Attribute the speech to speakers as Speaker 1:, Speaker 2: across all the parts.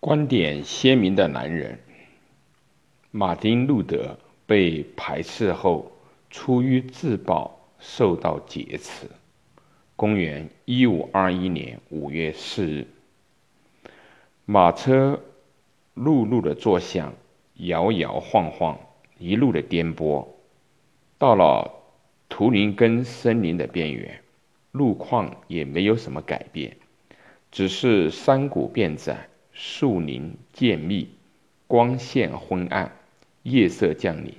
Speaker 1: 观点鲜明的男人马丁·路德被排斥后，出于自保，受到劫持。公元一五二一年五月四日，马车陆路的作响，摇摇晃晃，一路的颠簸，到了图林根森林的边缘，路况也没有什么改变，只是山谷变窄。树林渐密，光线昏暗，夜色降临，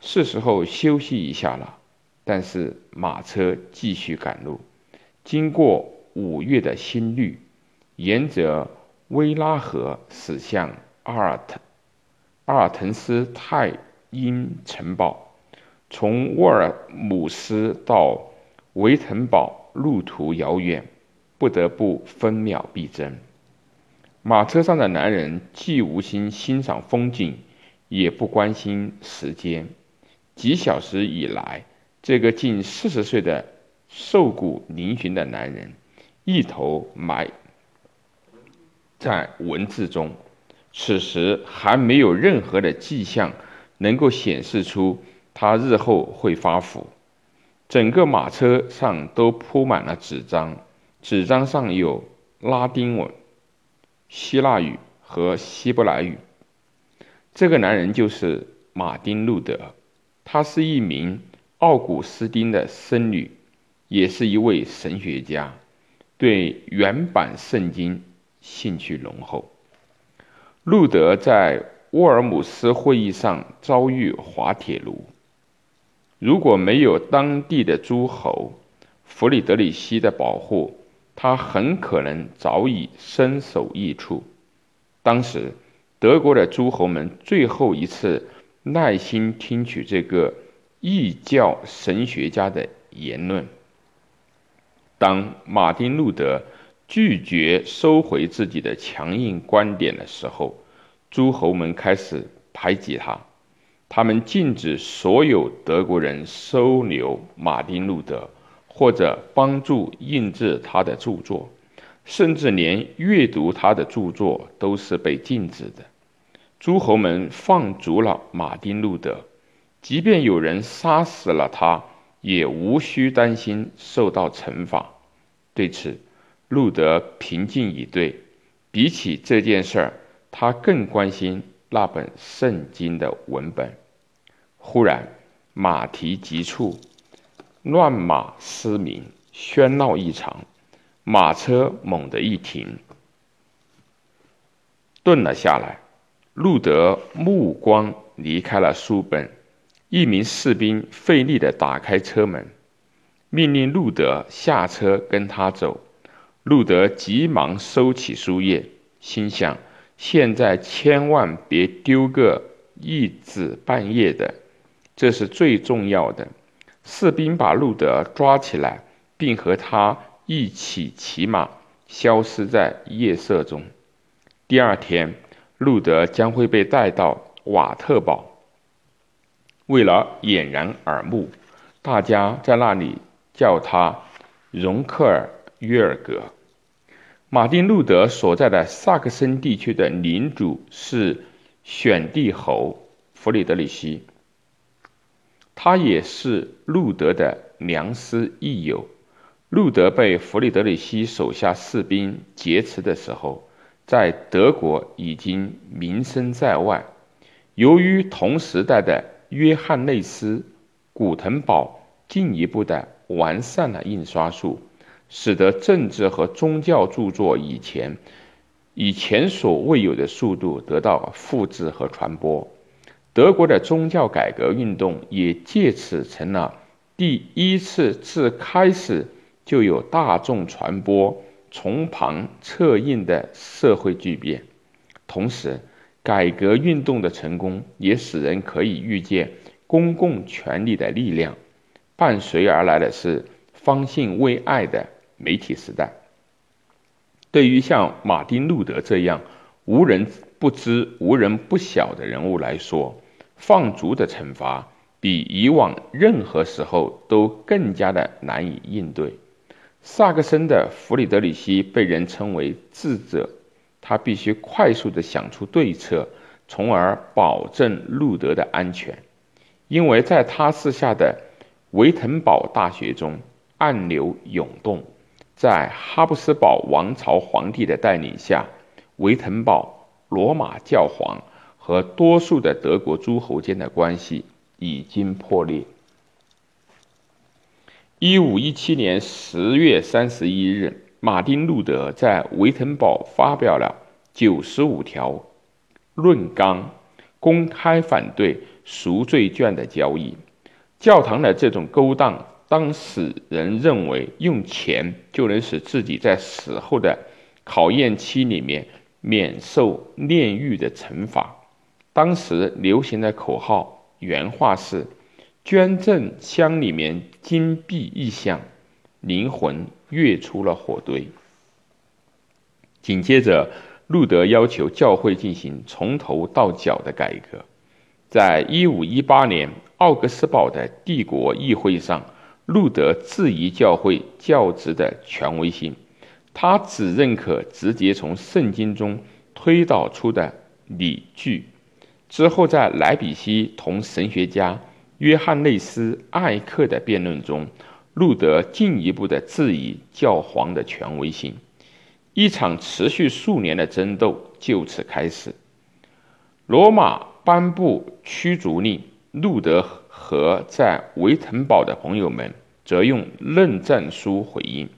Speaker 1: 是时候休息一下了。但是马车继续赶路，经过五月的新绿，沿着威拉河驶向阿尔特阿尔滕斯泰因城堡。从沃尔姆斯到维滕堡路途遥远，不得不分秒必争。马车上的男人既无心欣赏风景，也不关心时间。几小时以来，这个近四十岁的瘦骨嶙峋的男人，一头埋在文字中。此时还没有任何的迹象能够显示出他日后会发福。整个马车上都铺满了纸张，纸张上有拉丁文。希腊语和希伯来语。这个男人就是马丁·路德，他是一名奥古斯丁的僧侣，也是一位神学家，对原版圣经兴趣浓厚。路德在沃尔姆斯会议上遭遇滑铁卢，如果没有当地的诸侯弗里德里希的保护。他很可能早已身首异处。当时，德国的诸侯们最后一次耐心听取这个异教神学家的言论。当马丁·路德拒绝收回自己的强硬观点的时候，诸侯们开始排挤他。他们禁止所有德国人收留马丁·路德。或者帮助印制他的著作，甚至连阅读他的著作都是被禁止的。诸侯们放逐了马丁·路德，即便有人杀死了他，也无需担心受到惩罚。对此，路德平静以对。比起这件事儿，他更关心那本圣经的文本。忽然，马蹄急促。乱马嘶鸣，喧闹异常。马车猛地一停，顿了下来。路德目光离开了书本。一名士兵费力地打开车门，命令路德下车跟他走。路德急忙收起书页，心想：现在千万别丢个一子半叶的，这是最重要的。士兵把路德抓起来，并和他一起骑马，消失在夜色中。第二天，路德将会被带到瓦特堡。为了掩人耳目，大家在那里叫他容克尔约尔格。马丁·路德所在的萨克森地区的领主是选帝侯弗里德里希。他也是路德的良师益友。路德被弗里德里希手下士兵劫持的时候，在德国已经名声在外。由于同时代的约翰内斯、古腾堡进一步的完善了印刷术，使得政治和宗教著作以前以前所未有的速度得到复制和传播。德国的宗教改革运动也借此成了第一次自开始就有大众传播、从旁策应的社会巨变。同时，改革运动的成功也使人可以预见公共权力的力量。伴随而来的是方兴未艾的媒体时代。对于像马丁·路德这样无人不知、无人不晓的人物来说，放逐的惩罚比以往任何时候都更加的难以应对。萨克森的弗里德里希被人称为智者，他必须快速地想出对策，从而保证路德的安全。因为在他治下的维滕堡大学中，暗流涌动。在哈布斯堡王朝皇帝的带领下，维滕堡、罗马教皇和多数的德国诸侯间的关系已经破裂。一五一七年十月三十一日。马丁·路德在维滕堡发表了九十五条论纲，公开反对赎罪券的交易。教堂的这种勾当，当使人认为用钱就能使自己在死后的考验期里面免受炼狱的惩罚。当时流行的口号原话是：“捐赠箱里面金币一箱，灵魂。”跃出了火堆。紧接着，路德要求教会进行从头到脚的改革。在一五一八年奥格斯堡的帝国议会上，路德质疑教会教职的权威性，他只认可直接从圣经中推导出的理据。之后，在莱比锡同神学家约翰内斯·艾克的辩论中。路德进一步的质疑教皇的权威性，一场持续数年的争斗就此开始。罗马颁布驱逐令，路德和在维滕堡的朋友们则用论战书回应。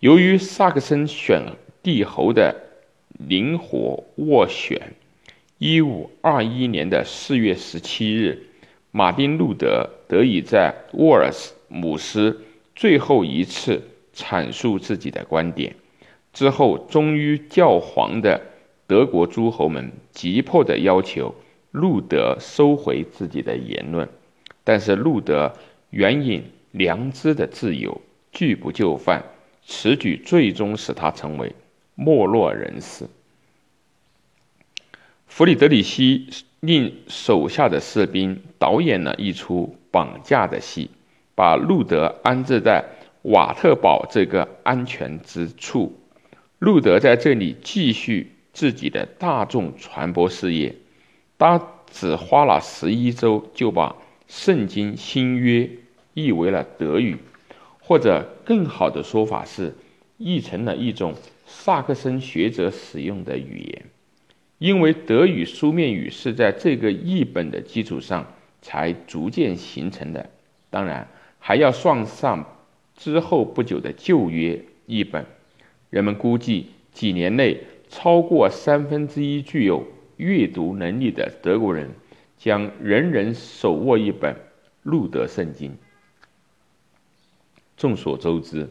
Speaker 1: 由于萨克森选帝侯的灵活斡旋，一五二一年的四月十七日，马丁路德得以在沃尔斯。姆斯最后一次阐述自己的观点之后，终于教皇的德国诸侯们急迫地要求路德收回自己的言论，但是路德援引良知的自由，拒不就范，此举最终使他成为没落人士。弗里德里希令手下的士兵导演了一出绑架的戏。把路德安置在瓦特堡这个安全之处，路德在这里继续自己的大众传播事业。他只花了十一周，就把《圣经新约》译为了德语，或者更好的说法是，译成了一种萨克森学者使用的语言，因为德语书面语是在这个译本的基础上才逐渐形成的。当然。还要算上之后不久的旧约译本，人们估计几年内超过三分之一具有阅读能力的德国人将人人手握一本路德圣经。众所周知，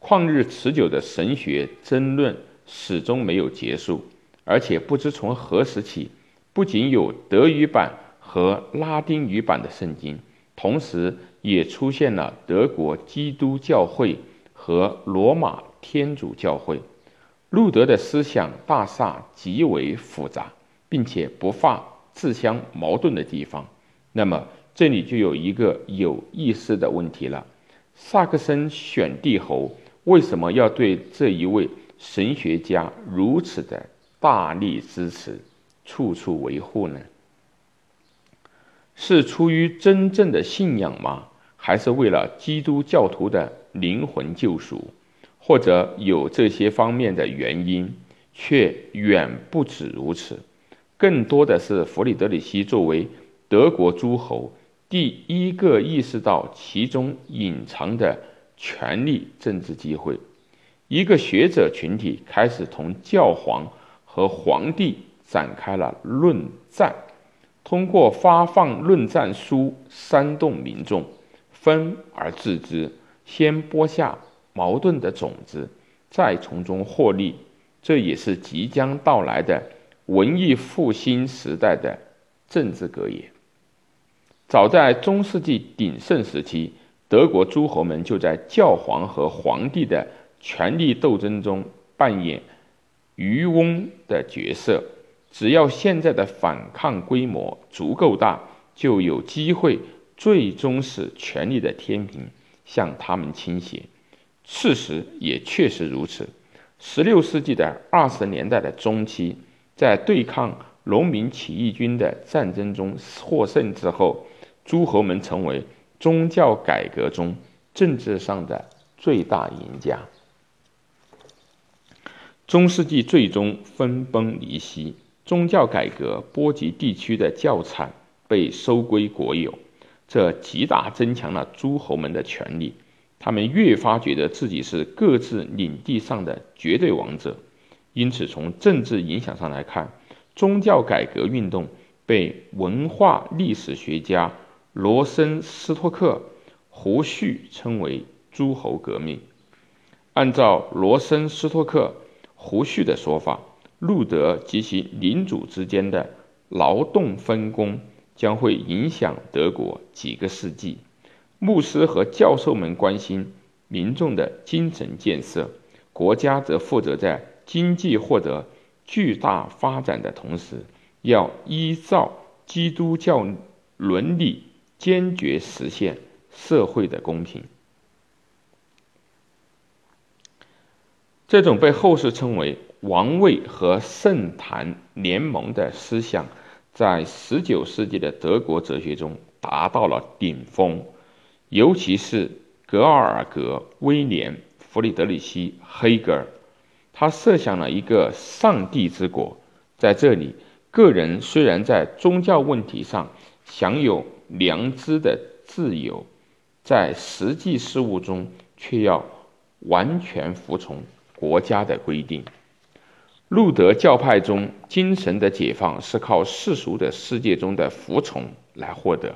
Speaker 1: 旷日持久的神学争论始终没有结束，而且不知从何时起，不仅有德语版和拉丁语版的圣经，同时。也出现了德国基督教会和罗马天主教会。路德的思想大厦极为复杂，并且不乏自相矛盾的地方。那么，这里就有一个有意思的问题了：萨克森选帝侯为什么要对这一位神学家如此的大力支持、处处维护呢？是出于真正的信仰吗？还是为了基督教徒的灵魂救赎，或者有这些方面的原因，却远不止如此。更多的是弗里德里希作为德国诸侯第一个意识到其中隐藏的权力政治机会。一个学者群体开始同教皇和皇帝展开了论战，通过发放论战书煽动民众。分而治之，先播下矛盾的种子，再从中获利，这也是即将到来的文艺复兴时代的政治格言。早在中世纪鼎盛时期，德国诸侯们就在教皇和皇帝的权力斗争中扮演渔翁的角色。只要现在的反抗规模足够大，就有机会。最终使权力的天平向他们倾斜，事实也确实如此。十六世纪的二十年代的中期，在对抗农民起义军的战争中获胜之后，诸侯们成为宗教改革中政治上的最大赢家。中世纪最终分崩离析，宗教改革波及地区的教产被收归国有，这极大增强了诸侯们的权力。他们越发觉得自己是各自领地上的绝对王者，因此从政治影响上来看，宗教改革运动被文化历史学家罗森斯托克、胡旭称为诸侯革命。按照罗森斯托克、胡旭的说法，路德及其领主之间的劳动分工将会影响德国几个世纪。牧师和教授们关心民众的精神建设，国家则负责在经济获得巨大发展的同时，要依照基督教伦理，坚决实现社会的公平。这种被后世称为王位和圣坛联盟的思想，在十九世纪的德国哲学中达到了顶峰。尤其是格奥尔格·威廉·弗里德里希·黑格尔，他设想了一个上帝之国，在这里，个人虽然在宗教问题上享有良知的自由，在实际事务中却要完全服从国家的规定。路德教派中精神的解放是靠世俗的世界中的服从来获得。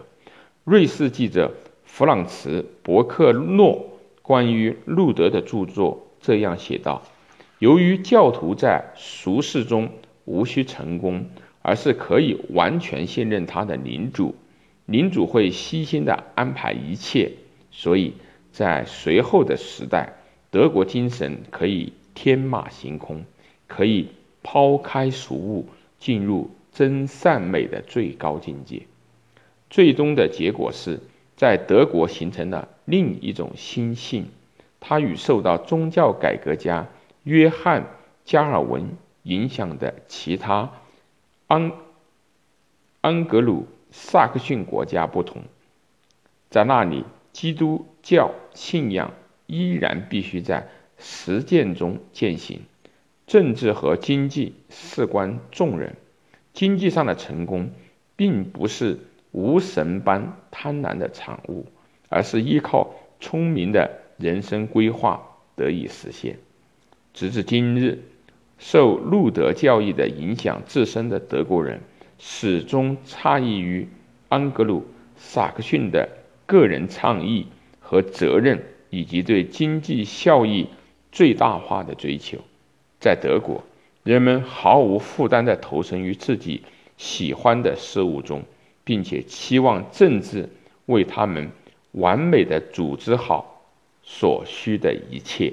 Speaker 1: 瑞士记者。弗朗茨·伯克诺关于路德的著作这样写道：“由于教徒在俗世中无需成功，而是可以完全信任他的领主，领主会悉心的安排一切，所以在随后的时代，德国精神可以天马行空，可以抛开俗物，进入真善美的最高境界。最终的结果是。”在德国形成了另一种心性，它与受到宗教改革家约翰·加尔文影响的其他安安格鲁萨克逊国家不同，在那里，基督教信仰依然必须在实践中践行，政治和经济事关众人，经济上的成功并不是。无神般贪婪的产物，而是依靠聪明的人生规划得以实现。直至今日，受路德教义的影响至深的德国人，始终诧异于安格鲁萨克逊的个人倡议和责任，以及对经济效益最大化的追求。在德国，人们毫无负担地投身于自己喜欢的事物中。并且期望政治为他们完美地组织好所需的一切。